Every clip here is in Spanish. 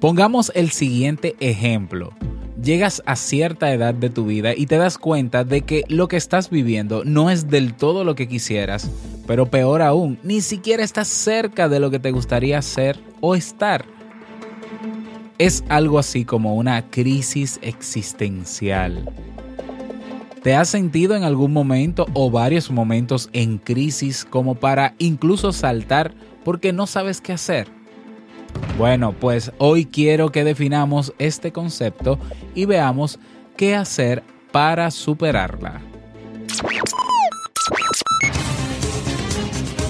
Pongamos el siguiente ejemplo. Llegas a cierta edad de tu vida y te das cuenta de que lo que estás viviendo no es del todo lo que quisieras, pero peor aún, ni siquiera estás cerca de lo que te gustaría ser o estar. Es algo así como una crisis existencial. ¿Te has sentido en algún momento o varios momentos en crisis como para incluso saltar porque no sabes qué hacer? Bueno, pues hoy quiero que definamos este concepto y veamos qué hacer para superarla.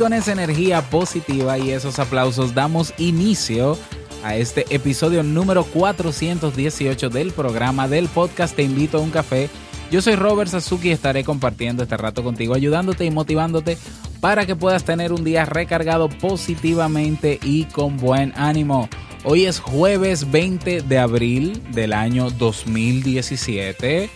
Con esa energía positiva y esos aplausos damos inicio a este episodio número 418 del programa del podcast Te invito a un café. Yo soy Robert Sasuki y estaré compartiendo este rato contigo, ayudándote y motivándote para que puedas tener un día recargado positivamente y con buen ánimo. Hoy es jueves 20 de abril del año 2017.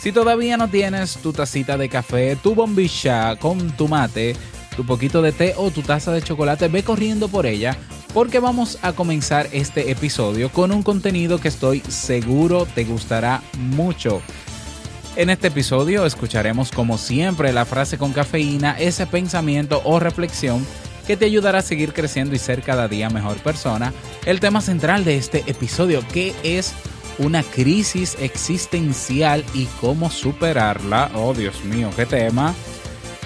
Si todavía no tienes tu tacita de café, tu bombilla con tu mate, tu poquito de té o tu taza de chocolate, ve corriendo por ella porque vamos a comenzar este episodio con un contenido que estoy seguro te gustará mucho. En este episodio escucharemos como siempre la frase con cafeína, ese pensamiento o reflexión que te ayudará a seguir creciendo y ser cada día mejor persona. El tema central de este episodio que es una crisis existencial y cómo superarla. Oh Dios mío, qué tema.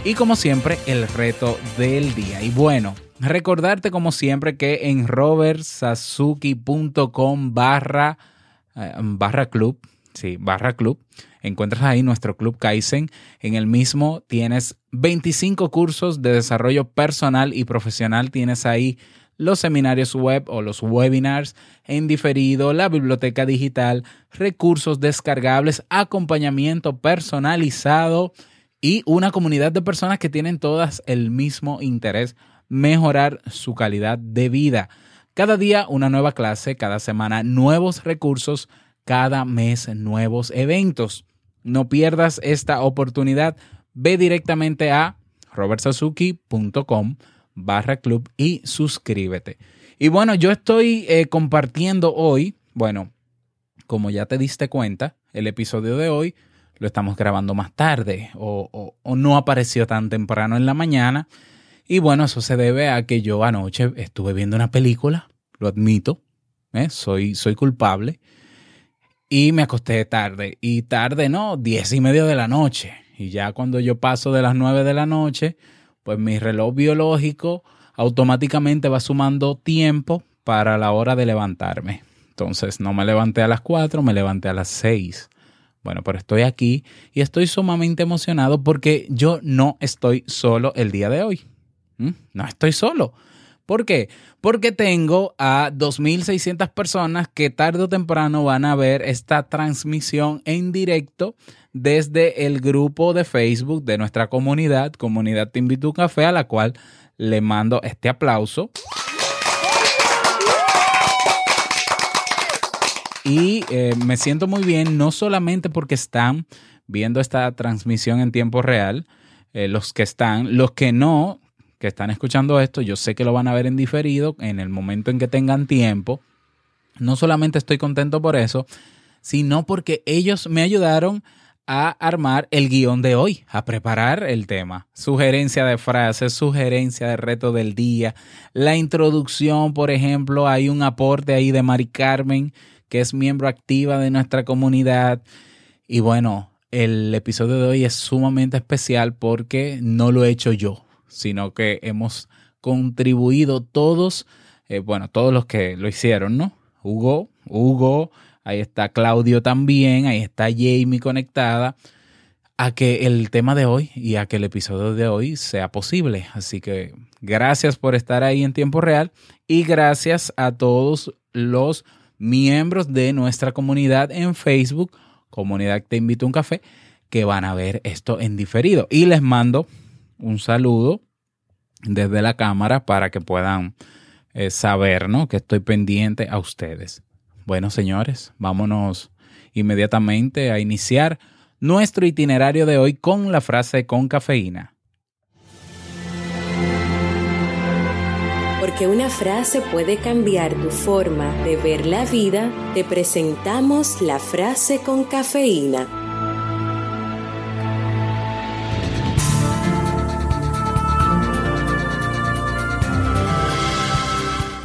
Y como siempre, el reto del día. Y bueno, recordarte como siempre que en robertsazuki.com barra, eh, barra club, sí, barra club, encuentras ahí nuestro club Kaizen. En el mismo tienes 25 cursos de desarrollo personal y profesional. Tienes ahí los seminarios web o los webinars en diferido, la biblioteca digital, recursos descargables, acompañamiento personalizado y una comunidad de personas que tienen todas el mismo interés, mejorar su calidad de vida. Cada día una nueva clase, cada semana nuevos recursos, cada mes nuevos eventos. No pierdas esta oportunidad. Ve directamente a robertsazuki.com barra club y suscríbete. Y bueno, yo estoy eh, compartiendo hoy, bueno, como ya te diste cuenta, el episodio de hoy lo estamos grabando más tarde o, no apareció tan temprano en la mañana. Y bueno, eso se debe a que yo anoche estuve viendo una película, lo admito, ¿eh? soy, soy culpable, y me acosté tarde. Y tarde, no, diez y media de la noche. Y ya cuando yo paso de las nueve de la noche, pues mi reloj biológico automáticamente va sumando tiempo para la hora de levantarme. Entonces no me levanté a las cuatro, me levanté a las seis. Bueno, pero estoy aquí y estoy sumamente emocionado porque yo no estoy solo el día de hoy. ¿Mm? No estoy solo. ¿Por qué? Porque tengo a 2.600 personas que tarde o temprano van a ver esta transmisión en directo desde el grupo de Facebook de nuestra comunidad, Comunidad Te Invito Café, a la cual le mando este aplauso. Y eh, me siento muy bien, no solamente porque están viendo esta transmisión en tiempo real, eh, los que están, los que no, que están escuchando esto, yo sé que lo van a ver en diferido en el momento en que tengan tiempo. No solamente estoy contento por eso, sino porque ellos me ayudaron a armar el guion de hoy, a preparar el tema. Sugerencia de frases, sugerencia de reto del día, la introducción, por ejemplo, hay un aporte ahí de Mari Carmen que es miembro activa de nuestra comunidad. Y bueno, el episodio de hoy es sumamente especial porque no lo he hecho yo, sino que hemos contribuido todos, eh, bueno, todos los que lo hicieron, ¿no? Hugo, Hugo, ahí está Claudio también, ahí está Jamie conectada, a que el tema de hoy y a que el episodio de hoy sea posible. Así que gracias por estar ahí en tiempo real y gracias a todos los miembros de nuestra comunidad en Facebook, comunidad Te Invito a un Café, que van a ver esto en diferido. Y les mando un saludo desde la cámara para que puedan eh, saber ¿no? que estoy pendiente a ustedes. Bueno, señores, vámonos inmediatamente a iniciar nuestro itinerario de hoy con la frase con cafeína. Porque una frase puede cambiar tu forma de ver la vida, te presentamos la frase con cafeína.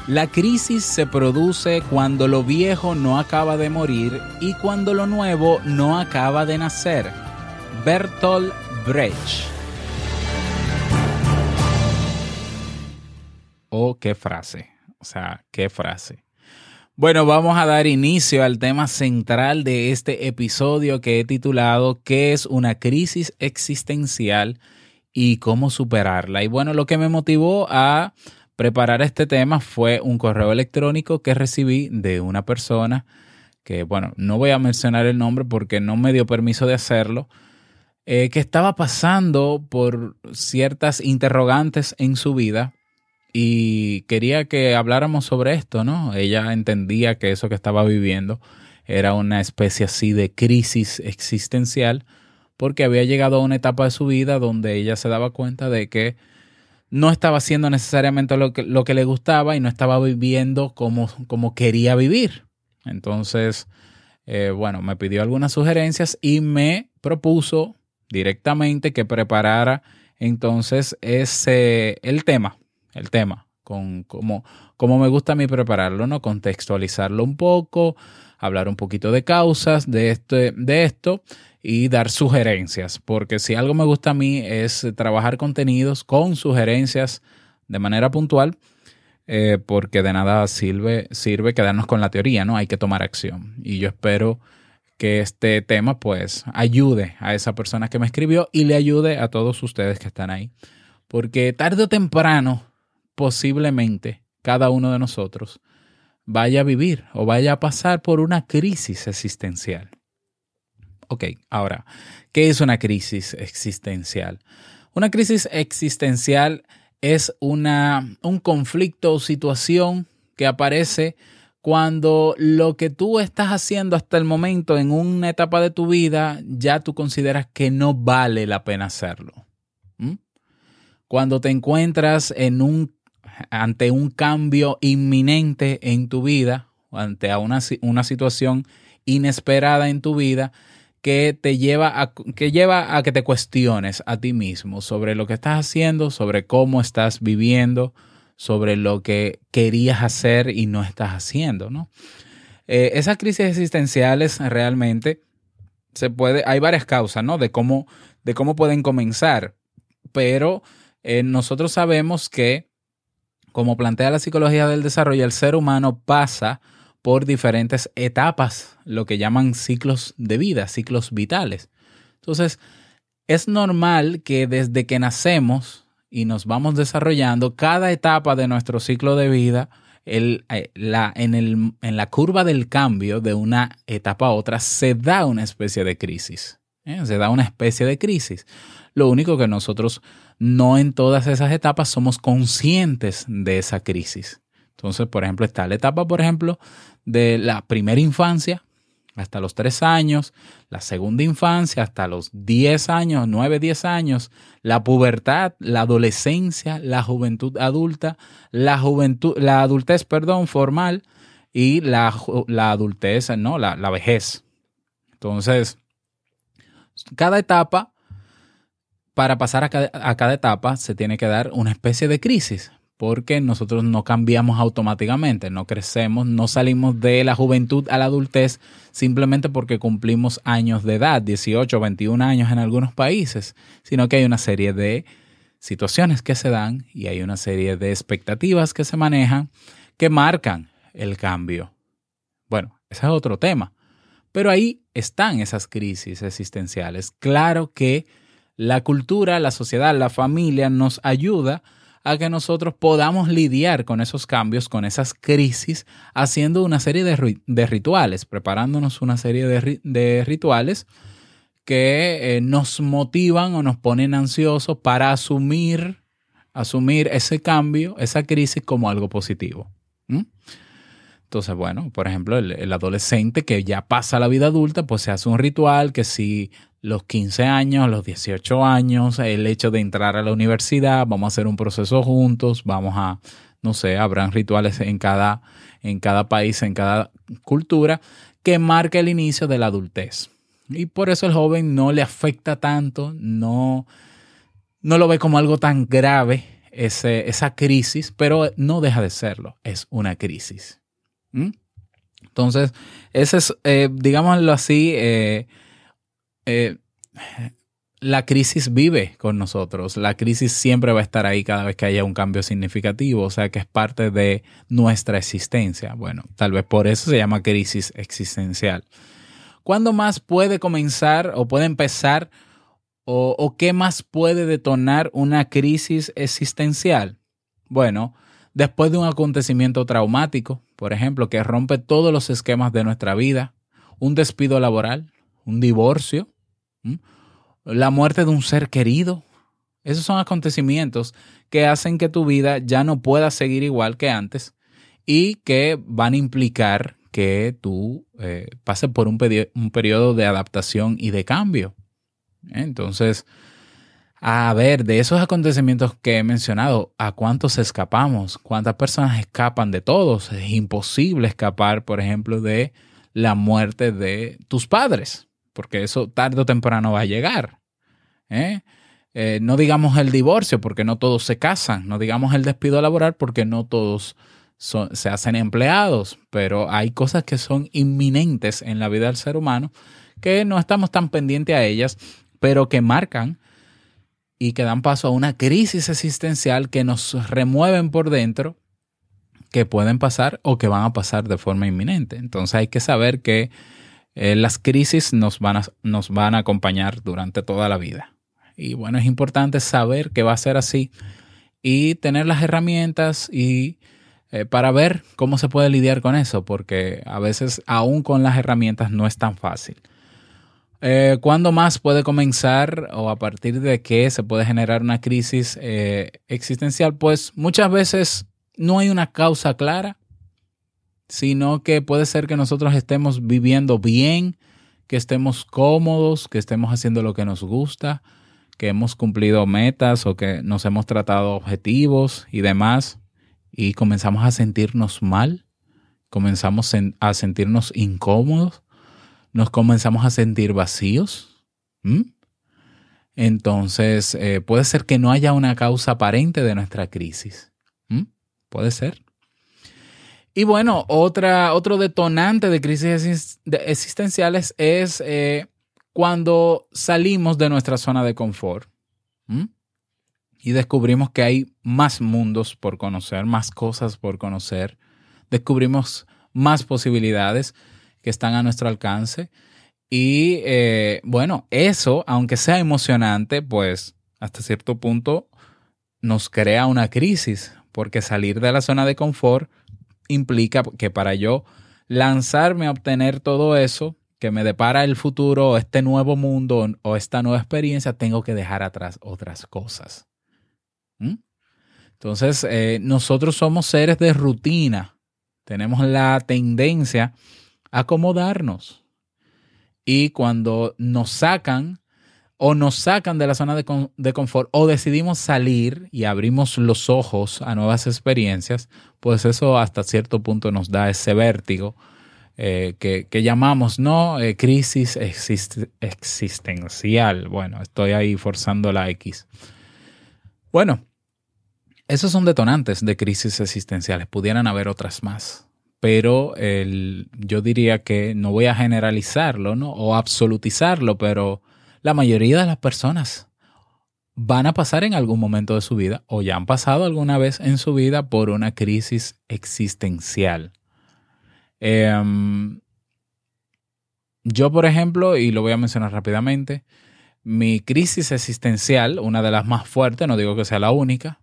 La crisis se produce cuando lo viejo no acaba de morir y cuando lo nuevo no acaba de nacer. Bertolt Brecht. Oh, qué frase. O sea, qué frase. Bueno, vamos a dar inicio al tema central de este episodio que he titulado ¿Qué es una crisis existencial y cómo superarla? Y bueno, lo que me motivó a preparar este tema fue un correo electrónico que recibí de una persona que, bueno, no voy a mencionar el nombre porque no me dio permiso de hacerlo, eh, que estaba pasando por ciertas interrogantes en su vida y quería que habláramos sobre esto, ¿no? Ella entendía que eso que estaba viviendo era una especie así de crisis existencial porque había llegado a una etapa de su vida donde ella se daba cuenta de que no estaba haciendo necesariamente lo que, lo que le gustaba y no estaba viviendo como, como quería vivir. Entonces, eh, bueno, me pidió algunas sugerencias y me propuso directamente que preparara entonces ese, el tema, el tema, con como, como me gusta a mí prepararlo, ¿no? Contextualizarlo un poco, hablar un poquito de causas de, este, de esto y dar sugerencias, porque si algo me gusta a mí es trabajar contenidos con sugerencias de manera puntual, eh, porque de nada sirve, sirve quedarnos con la teoría, ¿no? Hay que tomar acción. Y yo espero que este tema pues ayude a esa persona que me escribió y le ayude a todos ustedes que están ahí. Porque tarde o temprano, posiblemente, cada uno de nosotros vaya a vivir o vaya a pasar por una crisis existencial. Ok, ahora, ¿qué es una crisis existencial? Una crisis existencial es una, un conflicto o situación que aparece cuando lo que tú estás haciendo hasta el momento en una etapa de tu vida ya tú consideras que no vale la pena hacerlo. Cuando te encuentras en un, ante un cambio inminente en tu vida, ante una, una situación inesperada en tu vida, que te lleva a que lleva a que te cuestiones a ti mismo sobre lo que estás haciendo, sobre cómo estás viviendo, sobre lo que querías hacer y no estás haciendo, ¿no? Eh, esas crisis existenciales realmente se puede, hay varias causas, ¿no? De cómo, de cómo pueden comenzar, pero eh, nosotros sabemos que, como plantea la psicología del desarrollo, el ser humano pasa por diferentes etapas, lo que llaman ciclos de vida, ciclos vitales. Entonces, es normal que desde que nacemos y nos vamos desarrollando, cada etapa de nuestro ciclo de vida, eh, en, la curva del cambio de una etapa a otra, se da una especie de crisis. ¿eh? Se da una especie de crisis. Lo único que nosotros no en todas esas etapas somos conscientes de esa crisis. Entonces, por ejemplo, está la etapa, por ejemplo, de la primera infancia hasta los tres años, la segunda infancia hasta los 10 años, 9, 10 años, la pubertad, la adolescencia, la juventud adulta, la juventud, la adultez, perdón, formal y la, la adultez, no, la, la vejez. Entonces, cada etapa, para pasar a cada, etapa, se tiene que dar una especie de crisis porque nosotros no cambiamos automáticamente, no crecemos, no salimos de la juventud a la adultez simplemente porque cumplimos años de edad, 18, 21 años en algunos países, sino que hay una serie de situaciones que se dan y hay una serie de expectativas que se manejan que marcan el cambio. Bueno, ese es otro tema, pero ahí están esas crisis existenciales. Claro que la cultura, la sociedad, la familia nos ayuda a que nosotros podamos lidiar con esos cambios, con esas crisis, haciendo una serie de, rituales, preparándonos una serie de, rituales que eh, nos motivan o nos ponen ansiosos para asumir, asumir ese cambio, esa crisis como algo positivo. Entonces, bueno, por ejemplo, el, adolescente que ya pasa la vida adulta, pues se hace un ritual que si los 15 años, los 18 años, el hecho de entrar a la universidad, vamos a hacer un proceso juntos, vamos a, no sé, habrán rituales en cada, en cada país, en cada cultura, que marca el inicio de la adultez. Y por eso el joven no le afecta tanto, no, no lo ve como algo tan grave ese, esa crisis, pero no deja de serlo, es una crisis. ¿Mm? Entonces, ese es, eh, digámoslo así, eh, eh, la crisis vive con nosotros. La crisis siempre va a estar ahí cada vez que haya un cambio significativo, o sea que es parte de nuestra existencia. Bueno, tal vez por eso se llama crisis existencial. ¿Cuándo más puede comenzar o puede empezar o, o qué más puede detonar una crisis existencial? Bueno, después de un acontecimiento traumático, por ejemplo, que rompe todos los esquemas de nuestra vida, un despido laboral, un divorcio, la muerte de un ser querido. Esos son acontecimientos que hacen que tu vida ya no pueda seguir igual que antes y que van a implicar que tú eh, pases por un, un, periodo de adaptación y de cambio. Entonces, a ver, de esos acontecimientos que he mencionado, ¿a cuántos escapamos? ¿Cuántas personas escapan de todos? Es imposible escapar, por ejemplo, de la muerte de tus padres porque eso tarde o temprano va a llegar. ¿eh? Eh, no digamos el divorcio, porque no todos se casan, no digamos el despido laboral, porque no todos se hacen empleados, pero hay cosas que son inminentes en la vida del ser humano que no estamos tan pendientes a ellas, pero que marcan y que dan paso a una crisis existencial que nos remueven por dentro, que pueden pasar o que van a pasar de forma inminente. Entonces hay que saber que eh, las crisis nos van, a, nos van a acompañar durante toda la vida. Y bueno, es importante saber que va a ser así y tener las herramientas y eh, para ver cómo se puede lidiar con eso, porque a veces aún con las herramientas no es tan fácil. Eh, ¿Cuándo más puede comenzar o a partir de qué se puede generar una crisis existencial? Pues muchas veces no hay una causa clara, sino que puede ser que nosotros estemos viviendo bien, que estemos cómodos, que estemos haciendo lo que nos gusta, que hemos cumplido metas o que nos hemos tratado objetivos y demás, y comenzamos a sentirnos mal, comenzamos a sentirnos incómodos, nos comenzamos a sentir vacíos. Entonces, eh, puede ser que no haya una causa aparente de nuestra crisis. Puede ser. Y bueno, otra, otro detonante de crisis existenciales es eh, cuando salimos de nuestra zona de confort y descubrimos que hay más mundos por conocer, más cosas por conocer, descubrimos más posibilidades que están a nuestro alcance. Y eh, bueno, eso, aunque sea emocionante, pues hasta cierto punto nos crea una crisis, porque salir de la zona de confort implica que para yo lanzarme a obtener todo eso que me depara el futuro, este nuevo mundo o esta nueva experiencia, tengo que dejar atrás otras cosas. ¿Mm? Entonces, eh, nosotros somos seres de rutina. Tenemos la tendencia acomodarnos. Y cuando nos sacan o nos sacan de la zona de, confort o decidimos salir y abrimos los ojos a nuevas experiencias, pues eso hasta cierto punto nos da ese vértigo eh, que, llamamos, ¿no? Eh, crisis existencial. Bueno, estoy ahí forzando la X. Bueno, esos son detonantes de crisis existenciales, pudieran haber otras más, pero yo diría que no voy a generalizarlo ¿no? o absolutizarlo, pero la mayoría de las personas van a pasar en algún momento de su vida o ya han pasado alguna vez en su vida por una crisis existencial. Em, yo, por ejemplo, y lo voy a mencionar rápidamente, mi crisis existencial, una de las más fuertes, no digo que sea la única,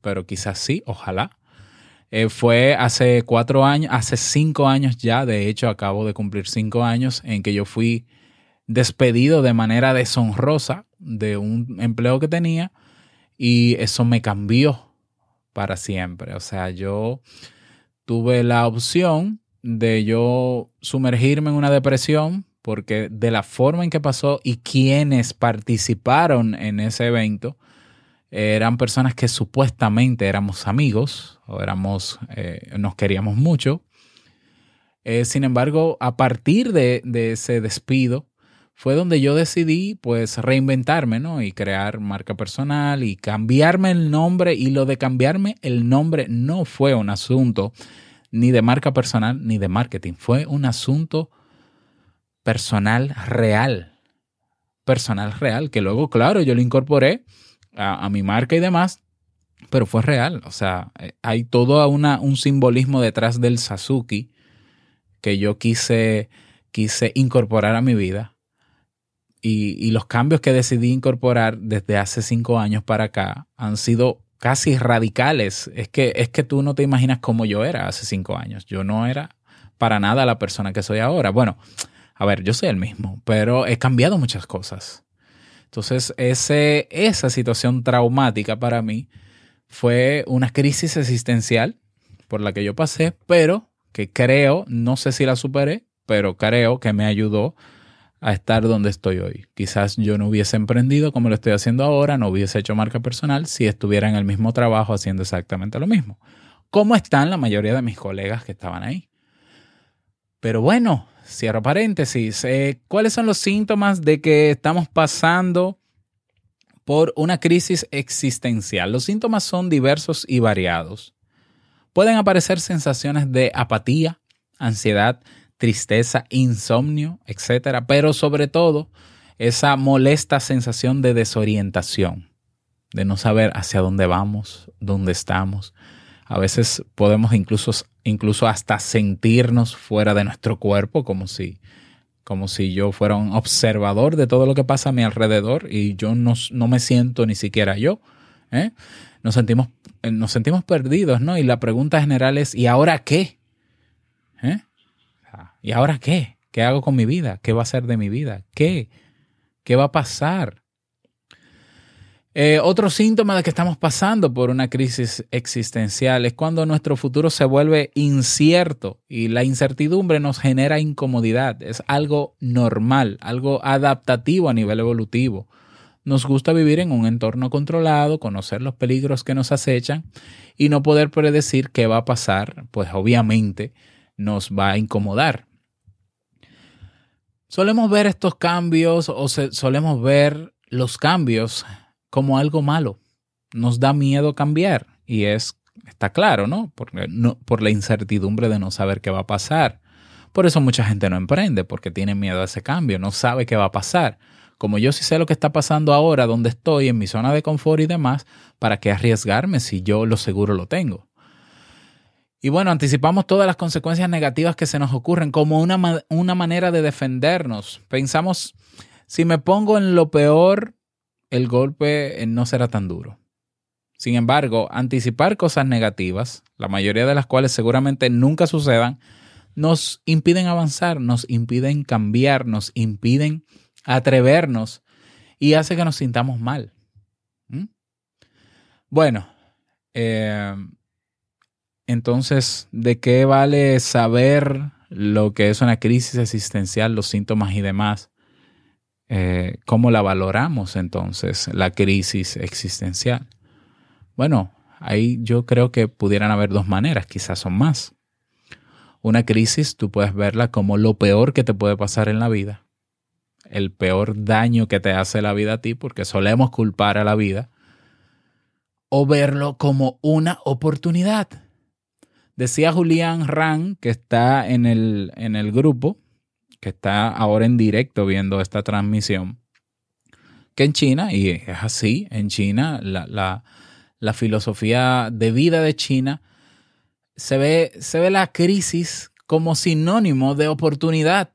pero quizás sí, ojalá, eh, fue hace cuatro años, hace cinco años ya, de hecho acabo de cumplir cinco años en que yo fui despedido de manera deshonrosa de un empleo que tenía y eso me cambió para siempre. O sea, yo tuve la opción de yo sumergirme en una depresión porque de la forma en que pasó y quienes participaron en ese evento eran personas que supuestamente éramos amigos o éramos, eh, nos queríamos mucho. Eh, sin embargo, a partir de, de, ese despido fue donde yo decidí pues reinventarme, ¿no? Y crear marca personal y cambiarme el nombre y lo de cambiarme el nombre no fue un asunto ni de marca personal ni de marketing, fue un asunto personal real. Personal real, que luego, claro, yo lo incorporé a, mi marca y demás, pero fue real. O sea, eh, hay todo una, un simbolismo detrás del Sasuke que yo quise, quise incorporar a mi vida. Y, y, los cambios que decidí incorporar desde hace cinco años para acá han sido casi radicales. Es que, es que tú no te imaginas cómo yo era hace cinco años. Yo no era para nada la persona que soy ahora. Bueno, a ver, yo soy el mismo, pero he cambiado muchas cosas. Entonces, esa situación traumática para mí fue una crisis existencial por la que yo pasé, pero que creo, no sé si la superé, pero creo que me ayudó a estar donde estoy hoy. Quizás yo no hubiese emprendido como lo estoy haciendo ahora, no hubiese hecho marca personal si estuviera en el mismo trabajo haciendo exactamente lo mismo. Como están la mayoría de mis colegas que estaban ahí. Pero bueno, cierro paréntesis, eh, ¿cuáles son los síntomas de que estamos pasando por una crisis existencial? Los síntomas son diversos y variados. Pueden aparecer sensaciones de apatía, ansiedad, tristeza, insomnio, etc. Pero sobre todo, esa molesta sensación de desorientación, de no saber hacia dónde vamos, dónde estamos, a veces podemos incluso, incluso hasta sentirnos fuera de nuestro cuerpo, como si, como si yo fuera un observador de todo lo que pasa a mi alrededor y yo no, no me siento ni siquiera yo. ¿eh? Nos, sentimos, eh, nos sentimos perdidos, ¿no? Y la pregunta general es, ¿y ahora qué? ¿Eh? ¿Y ahora qué? ¿Qué hago con mi vida? ¿Qué va a ser de mi vida? ¿Qué? ¿Qué va a pasar? Eh, otro síntoma de que estamos pasando por una crisis existencial es cuando nuestro futuro se vuelve incierto y la incertidumbre nos genera incomodidad. Es algo normal, algo adaptativo a nivel evolutivo. Nos gusta vivir en un entorno controlado, conocer los peligros que nos acechan y no poder predecir qué va a pasar, pues obviamente nos va a incomodar. Solemos ver estos cambios o solemos ver los cambios como algo malo. Nos da miedo cambiar y es, está claro, ¿no? Por, no, por la incertidumbre de no saber qué va a pasar. Por eso mucha gente no emprende, porque tiene miedo a ese cambio, no sabe qué va a pasar. Como yo sí sé lo que está pasando ahora, donde estoy, en mi zona de confort y demás, ¿para qué arriesgarme si yo lo seguro lo tengo? Y bueno, anticipamos todas las consecuencias negativas que se nos ocurren como una, una manera de defendernos. Pensamos, si me pongo en lo peor, el golpe eh, no será tan duro. Sin embargo, anticipar cosas negativas, la mayoría de las cuales seguramente nunca sucedan, nos impiden avanzar, nos impiden cambiar, nos impiden atrevernos y hace que nos sintamos mal. ¿Mm? Bueno, eh, entonces, ¿de qué vale saber lo que es una crisis existencial, los síntomas y demás? Eh, ¿cómo la valoramos entonces, la crisis existencial? Bueno, ahí yo creo que pudieran haber dos maneras, quizás son más. Una crisis tú puedes verla como lo peor que te puede pasar en la vida, el peor daño que te hace la vida a ti, porque solemos culpar a la vida. o verlo como una oportunidad. Decía Julián Ran, que está en el, en el grupo, que está ahora en directo viendo esta transmisión, que en China, y es así, en China, la, la, filosofía de vida de China, se ve, se ve la crisis como sinónimo de oportunidad.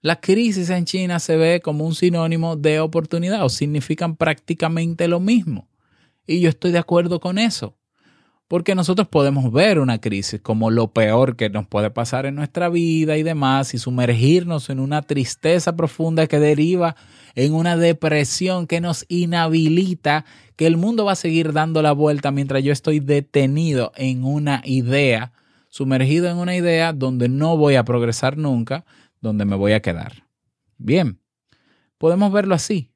La crisis en China se ve como un sinónimo de oportunidad o significan prácticamente lo mismo. Y yo estoy de acuerdo con eso. Porque nosotros podemos ver una crisis como lo peor que nos puede pasar en nuestra vida y demás y sumergirnos en una tristeza profunda que deriva en una depresión que nos inhabilita, que el mundo va a seguir dando la vuelta mientras yo estoy detenido en una idea, sumergido en una idea donde no voy a progresar nunca, donde me voy a quedar. Bien, podemos verlo así,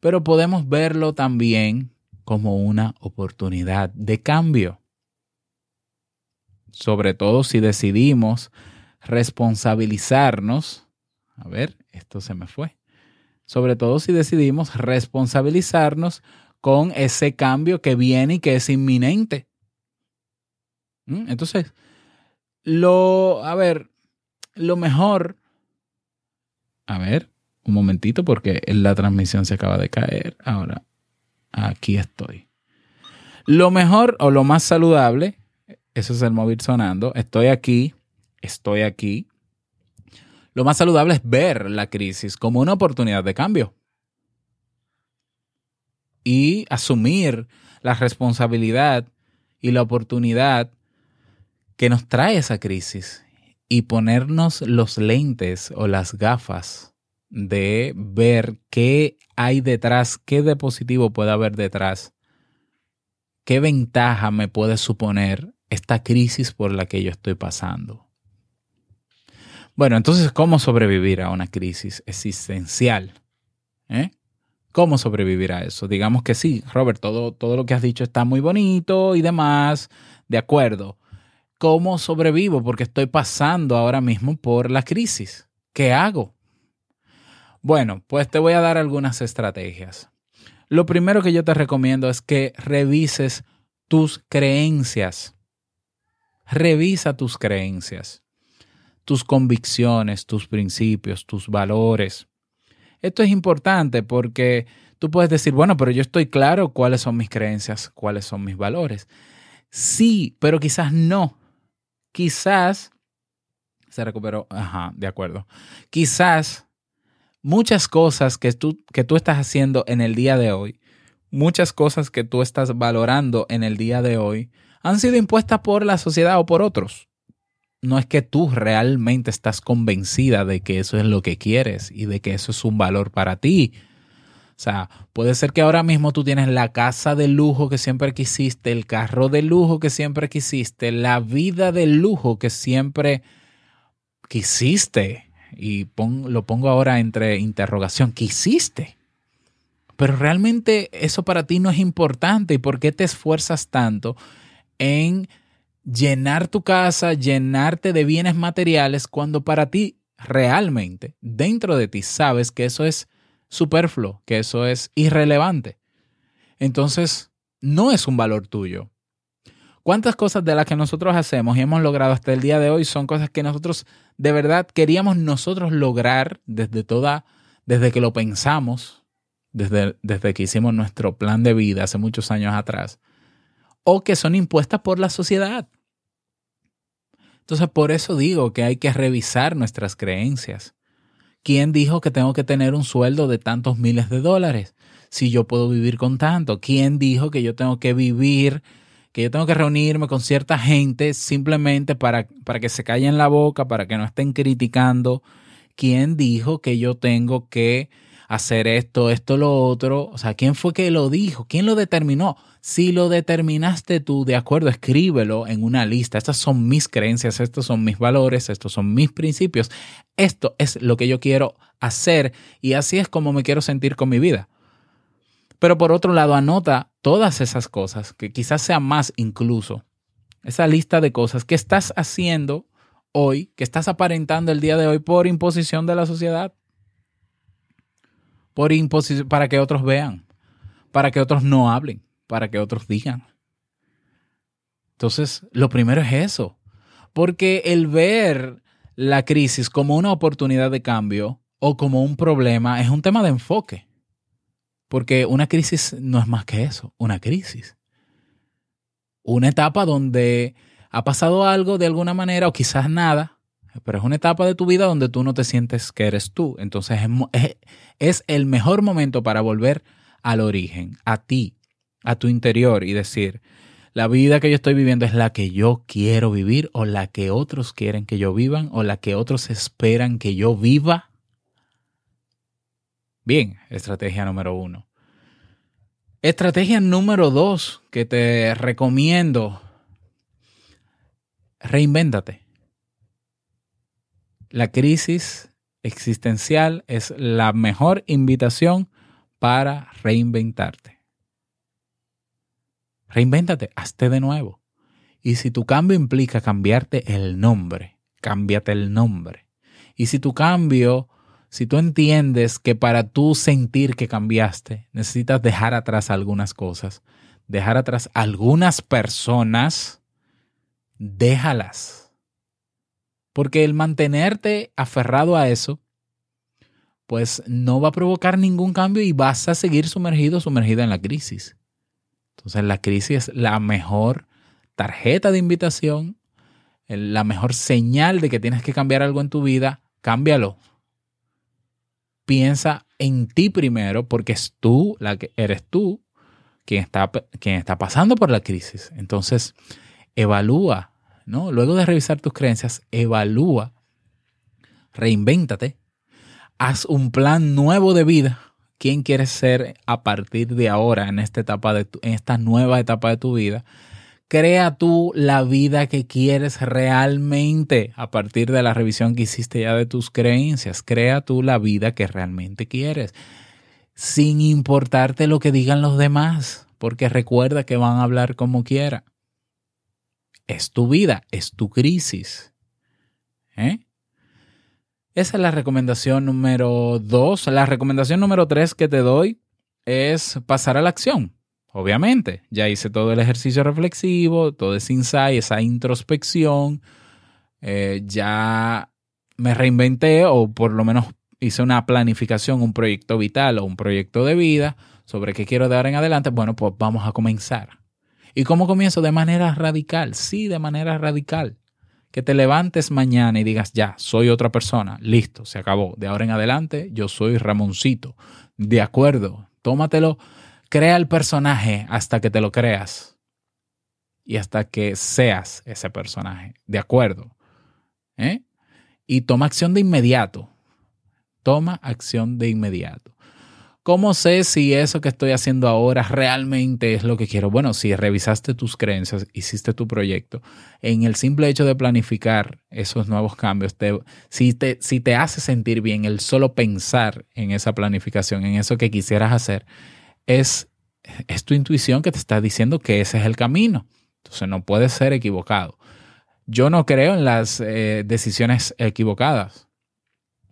pero podemos verlo también como una oportunidad de cambio. Sobre todo si decidimos responsabilizarnos. A ver, esto se me fue. Sobre todo si decidimos responsabilizarnos con ese cambio que viene y que es inminente. ¿Mm? Entonces, lo, a ver, lo mejor, a ver, un momentito porque la transmisión se acaba de caer. Ahora, aquí estoy. Lo mejor o lo más saludable, eso es el móvil sonando, estoy aquí, estoy aquí. Lo más saludable es ver la crisis como una oportunidad de cambio y asumir la responsabilidad y la oportunidad que nos trae esa crisis y ponernos los lentes o las gafas de ver qué hay detrás, qué de positivo puede haber detrás, qué ventaja me puede suponer esta crisis por la que yo estoy pasando. Bueno, entonces, ¿cómo sobrevivir a una crisis existencial? ¿Eh? ¿Cómo sobrevivir a eso? Digamos que sí, Robert, todo, todo lo que has dicho está muy bonito y demás, de acuerdo. ¿Cómo sobrevivo? Porque estoy pasando ahora mismo por la crisis. ¿Qué hago? Bueno, pues te voy a dar algunas estrategias. Lo primero que yo te recomiendo es que revises tus creencias. Revisa tus creencias, tus convicciones, tus principios, tus valores. Esto es importante porque tú puedes decir, bueno, pero yo estoy claro cuáles son mis creencias, cuáles son mis valores. Sí, pero quizás no. Quizás se recuperó. Ajá, de acuerdo. Quizás muchas cosas que tú, que tú estás haciendo en el día de hoy, muchas cosas que tú estás valorando en el día de hoy, han sido impuestas por la sociedad o por otros. No es que tú realmente estás convencida de que eso es lo que quieres y de que eso es un valor para ti. O sea, puede ser que ahora mismo tú tienes la casa de lujo que siempre quisiste, el carro de lujo que siempre quisiste, la vida de lujo que siempre quisiste y lo pongo ahora entre interrogación, ¿qué hiciste? Pero realmente eso para ti no es importante. ¿Y por qué te esfuerzas tanto en llenar tu casa, llenarte de bienes materiales, cuando para ti realmente, dentro de ti, sabes que eso es superfluo, que eso es irrelevante? Entonces, no es un valor tuyo. ¿Cuántas cosas de las que nosotros hacemos y hemos logrado hasta el día de hoy son cosas que nosotros de verdad queríamos nosotros lograr desde toda, desde que lo pensamos, desde, desde que hicimos nuestro plan de vida hace muchos años atrás, o que son impuestas por la sociedad? Entonces, por eso digo que hay que revisar nuestras creencias. ¿Quién dijo que tengo que tener un sueldo de tantos miles de dólares si yo puedo vivir con tanto? ¿Quién dijo que yo tengo que vivir que yo tengo que reunirme con cierta gente simplemente para, para que se callen la boca, para que no estén criticando. ¿Quién dijo que yo tengo que hacer esto, esto, lo otro? O sea, ¿quién fue que lo dijo? ¿Quién lo determinó? Si lo determinaste tú, de acuerdo, escríbelo en una lista. Estas son mis creencias, estos son mis valores, estos son mis principios. Esto es lo que yo quiero hacer y así es como me quiero sentir con mi vida. Pero por otro lado, anota todas esas cosas, que quizás sea más incluso, esa lista de cosas que estás haciendo hoy, que estás aparentando el día de hoy por imposición de la sociedad, por imposición, para que otros vean, para que otros no hablen, para que otros digan. Entonces, lo primero es eso, porque el ver la crisis como una oportunidad de cambio o como un problema es un tema de enfoque, porque una crisis no es más que eso, una crisis. Una etapa donde ha pasado algo de alguna manera o quizás nada, pero es una etapa de tu vida donde tú no te sientes que eres tú. Entonces es, es el mejor momento para volver al origen, a ti, a tu interior y decir, la vida que yo estoy viviendo es la que yo quiero vivir o la que otros quieren que yo vivan o la que otros esperan que yo viva. Bien, estrategia número uno. Estrategia número dos que te recomiendo. Reinvéntate. La crisis existencial es la mejor invitación para reinventarte. Reinvéntate, hazte de nuevo. Y si tu cambio implica cambiarte el nombre, cámbiate el nombre. Y si tu cambio, si tú entiendes que para tú sentir que cambiaste, necesitas dejar atrás algunas cosas, dejar atrás algunas personas, déjalas. Porque el mantenerte aferrado a eso, pues no va a provocar ningún cambio y vas a seguir sumergido, sumergida en la crisis. Entonces la crisis es la mejor tarjeta de invitación, la mejor señal de que tienes que cambiar algo en tu vida, cámbialo. Piensa en ti primero porque es tú, la que eres tú, quien está, quien está pasando por la crisis. Entonces, evalúa, ¿no? Luego de revisar tus creencias, evalúa, reinvéntate, haz un plan nuevo de vida quién quieres ser a partir de ahora en esta etapa de en esta nueva etapa de tu vida. Crea tú la vida que quieres realmente a partir de la revisión que hiciste ya de tus creencias. Crea tú la vida que realmente quieres, sin importarte lo que digan los demás, porque recuerda que van a hablar como quiera. Es tu vida, es tu crisis. ¿Eh? Esa es la recomendación número dos. La recomendación número tres que te doy es pasar a la acción. Obviamente, ya hice todo el ejercicio reflexivo, todo ese insight, esa introspección. Eh, ya me reinventé o por lo menos hice una planificación, un proyecto vital o un proyecto de vida sobre qué quiero dar en adelante. Bueno, pues vamos a comenzar. ¿Y cómo comienzo? De manera radical. Sí, de manera radical que te levantes mañana y digas, ya, soy otra persona, listo, se acabó. De ahora en adelante, yo soy Ramoncito. De acuerdo, tómatelo, crea el personaje hasta que te lo creas y hasta que seas ese personaje. De acuerdo. ¿Eh? Y toma acción de inmediato. Toma acción de inmediato. ¿Cómo sé si eso que estoy haciendo ahora realmente es lo que quiero? Bueno, si revisaste tus creencias, hiciste tu proyecto, en el simple hecho de planificar esos nuevos cambios, si, te, si te hace sentir bien el solo pensar en esa planificación, en eso que quisieras hacer, es, es tu intuición que te está diciendo que ese es el camino. Entonces no puedes ser equivocado. Yo no creo en las eh, decisiones equivocadas.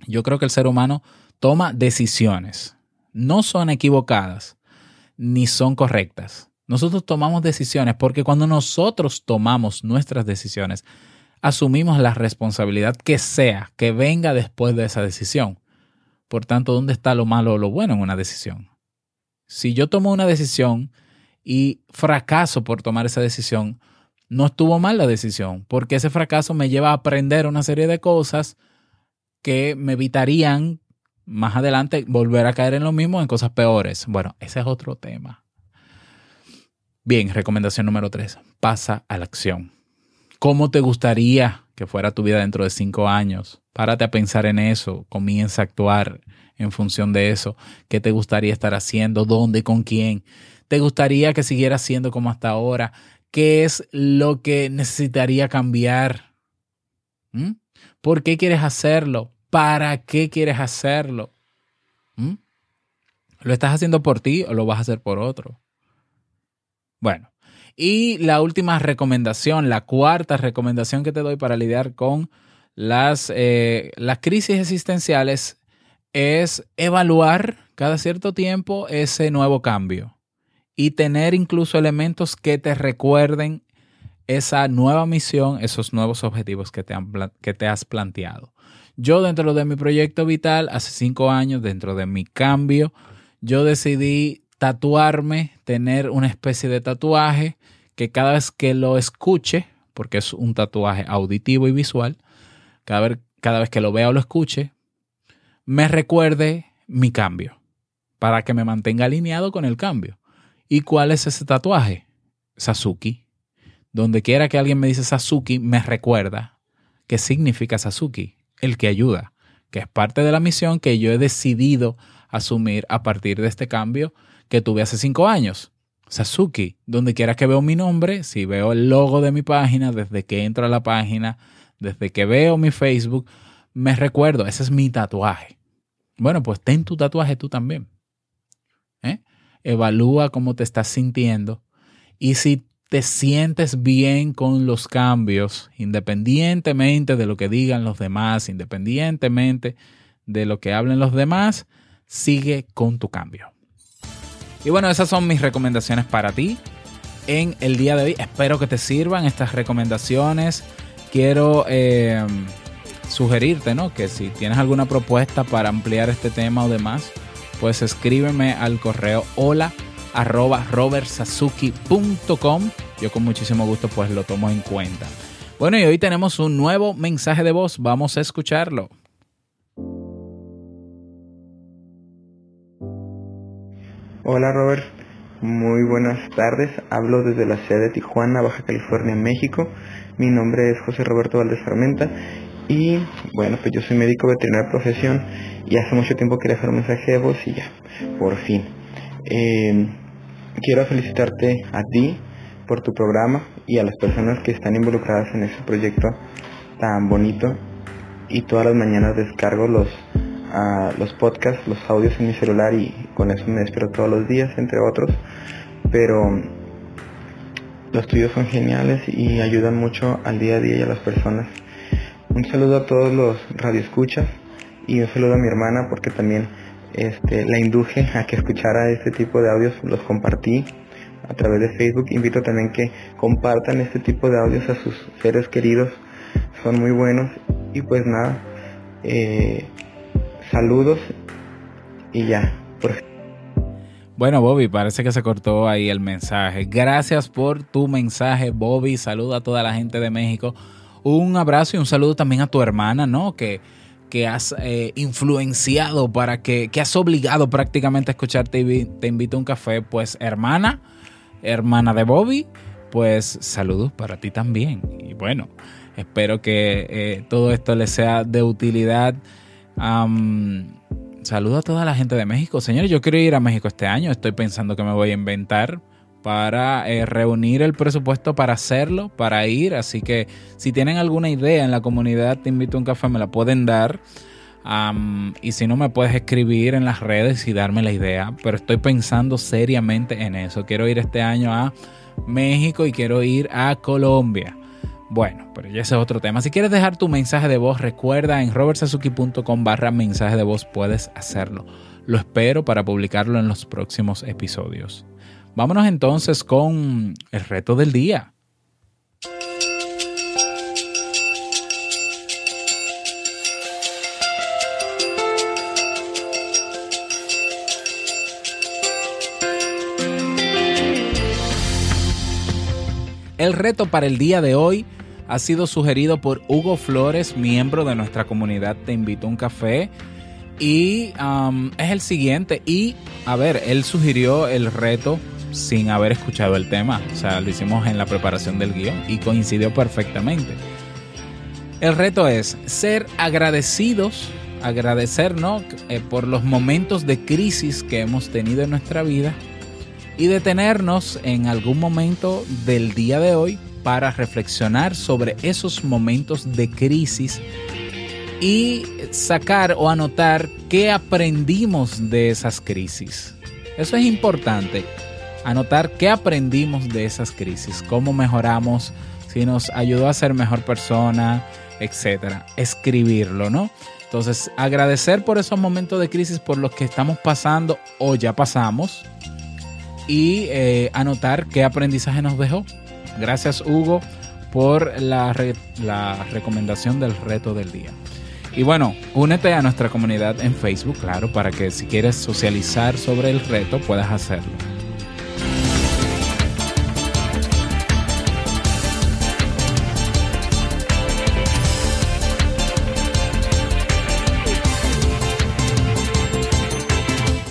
Yo creo que el ser humano toma decisiones no son equivocadas ni son correctas. Nosotros tomamos decisiones porque cuando nosotros tomamos nuestras decisiones, asumimos la responsabilidad que sea, que venga después de esa decisión. Por tanto, ¿dónde está lo malo o lo bueno en una decisión? Si yo tomo una decisión y fracaso por tomar esa decisión, no estuvo mal la decisión, porque ese fracaso me lleva a aprender una serie de cosas que me evitarían más adelante volver a caer en lo mismo en cosas peores. Bueno, ese es otro tema. Bien, recomendación número tres, pasa a la acción. ¿Cómo te gustaría que fuera tu vida dentro de cinco años? Párate a pensar en eso, comienza a actuar en función de eso. ¿Qué te gustaría estar haciendo? ¿Dónde? ¿Con quién? ¿Te gustaría que siguiera siendo como hasta ahora? ¿Qué es lo que necesitaría cambiar? ¿Mm? ¿Por qué quieres hacerlo? ¿Para qué quieres hacerlo? ¿Mm? ¿Lo estás haciendo por ti o lo vas a hacer por otro? Bueno, y la última recomendación, la cuarta recomendación que te doy para lidiar con las, eh, las crisis existenciales es evaluar cada cierto tiempo ese nuevo cambio y tener incluso elementos que te recuerden esa nueva misión, esos nuevos objetivos que te, que te has planteado. Yo dentro de mi proyecto vital, hace cinco años, dentro de mi cambio, yo decidí tatuarme, tener una especie de tatuaje que cada vez que lo escuche, porque es un tatuaje auditivo y visual, cada vez, cada vez que lo vea o lo escuche, me recuerde mi cambio, para que me mantenga alineado con el cambio. ¿Y cuál es ese tatuaje? Sasuki. Donde quiera que alguien me dice Sasuki, me recuerda qué significa Sasuki, el que ayuda, que es parte de la misión que yo he decidido asumir a partir de este cambio que tuve hace cinco años. Sasuki, donde quiera que veo mi nombre, si veo el logo de mi página, desde que entro a la página, desde que veo mi Facebook, me recuerdo, ese es mi tatuaje. Bueno, pues ten tu tatuaje tú también. ¿Eh? Evalúa cómo te estás sintiendo y si te sientes bien con los cambios, independientemente de lo que digan los demás, independientemente de lo que hablen los demás, sigue con tu cambio. Y bueno, esas son mis recomendaciones para ti en el día de hoy. Espero que te sirvan estas recomendaciones. Quiero eh, sugerirte, ¿no? Que si tienes alguna propuesta para ampliar este tema o demás, pues escríbeme al correo hola arroba robertsazuki.com. Yo con muchísimo gusto pues lo tomo en cuenta. Bueno, y hoy tenemos un nuevo mensaje de voz. Vamos a escucharlo. Hola Robert, muy buenas tardes. Hablo desde la sede de Tijuana, Baja California, México. Mi nombre es José Roberto Valdés Armenta y bueno, pues yo soy médico veterinario de profesión y hace mucho tiempo quería hacer un mensaje de voz y ya, por fin. Eh, quiero felicitarte a ti por tu programa y a las personas que están involucradas en este proyecto tan bonito y todas las mañanas descargo los, uh, los podcasts, los audios en mi celular y con eso me espero todos los días, entre otros. Pero los tuyos son geniales y ayudan mucho al día a día y a las personas. Un saludo a todos los radioescuchas y un saludo a mi hermana porque también este, la induje a que escuchara este tipo de audios, los compartí a través de Facebook. Invito también que compartan este tipo de audios a sus seres queridos, son muy buenos. Y pues nada, eh, saludos y ya. Bueno, Bobby, parece que se cortó ahí el mensaje. Gracias por tu mensaje, Bobby. Saluda a toda la gente de México un abrazo y un saludo también a tu hermana, ¿no? Que, que has eh, influenciado para que, que has obligado prácticamente a escucharte y te invito a un café. Pues hermana, hermana de Bobby, pues saludos para ti también. Y bueno, espero que eh, todo esto le sea de utilidad. Um, saludo a toda la gente de México. Señores, yo quiero ir a México este año. Estoy pensando que me voy a inventar para eh, reunir el presupuesto para hacerlo, para ir. Así que si tienen alguna idea en la comunidad, te invito a un café, me la pueden dar. y si no, me puedes escribir en las redes y darme la idea. Pero estoy pensando seriamente en eso. Quiero ir este año a México y quiero ir a Colombia. Bueno, pero ya ese es otro tema. Si quieres dejar tu mensaje de voz, recuerda en robertsazuki.com barra mensaje de voz puedes hacerlo. Lo espero para publicarlo en los próximos episodios. Vámonos entonces con el reto del día. El reto para el día de hoy ha sido sugerido por Hugo Flores, miembro de nuestra comunidad Te invito a un café. Y es el siguiente. Y, a ver, él sugirió el reto sin haber escuchado el tema. O sea, lo hicimos en la preparación del guion y coincidió perfectamente. El reto es ser agradecidos, agradecernos eh, por los momentos de crisis que hemos tenido en nuestra vida y detenernos en algún momento del día de hoy para reflexionar sobre esos momentos de crisis y sacar o anotar qué aprendimos de esas crisis. Eso es importante anotar qué aprendimos de esas crisis, cómo mejoramos, si nos ayudó a ser mejor persona, etcétera. Escribirlo, ¿no? Entonces, agradecer por esos momentos de crisis por los que estamos pasando o ya pasamos y eh, anotar qué aprendizaje nos dejó. Gracias Hugo por la, la recomendación del reto del día. Y bueno, únete a nuestra comunidad en Facebook, claro, para que si quieres socializar sobre el reto puedas hacerlo.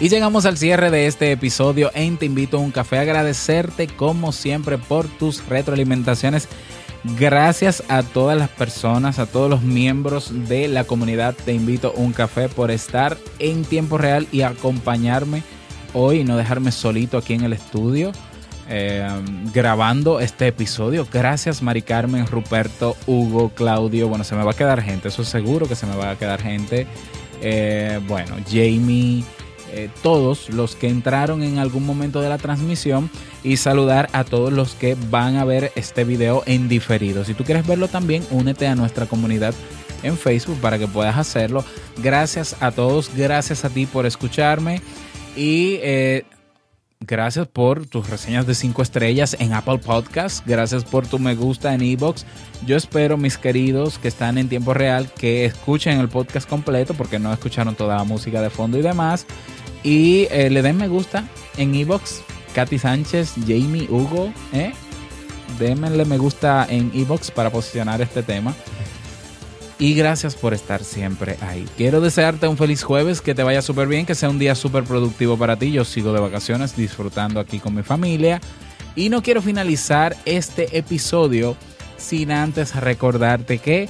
Y llegamos al cierre de este episodio en Te invito a un café. Agradecerte como siempre por tus retroalimentaciones. Gracias a todas las personas, a todos los miembros de la comunidad Te invito a un café por estar en tiempo real y acompañarme hoy no dejarme solito aquí en el estudio. Eh, grabando este episodio. Gracias, Mari Carmen, Ruperto, Hugo, Claudio. Bueno, se me va a quedar gente, eso seguro que se me va a quedar gente. Eh, bueno, Jamie, eh, todos los que entraron en algún momento de la transmisión y saludar a todos los que van a ver este video en diferido. Si tú quieres verlo también, únete a nuestra comunidad en Facebook para que puedas hacerlo. Gracias a todos, gracias a ti por escucharme y eh, gracias por tus reseñas de 5 estrellas en Apple Podcast. Gracias por tu me gusta en Ebox. Yo espero, mis queridos que están en tiempo real, que escuchen el podcast completo porque no escucharon toda la música de fondo y demás. Y eh, le den me gusta en Evox. Katy Sánchez, Jamie, Hugo. ¿eh? Démenle me gusta en Evox para posicionar este tema. Y gracias por estar siempre ahí. Quiero desearte un feliz jueves, que te vaya súper bien, que sea un día súper productivo para ti. Yo sigo de vacaciones disfrutando aquí con mi familia. Y no quiero finalizar este episodio sin antes recordarte que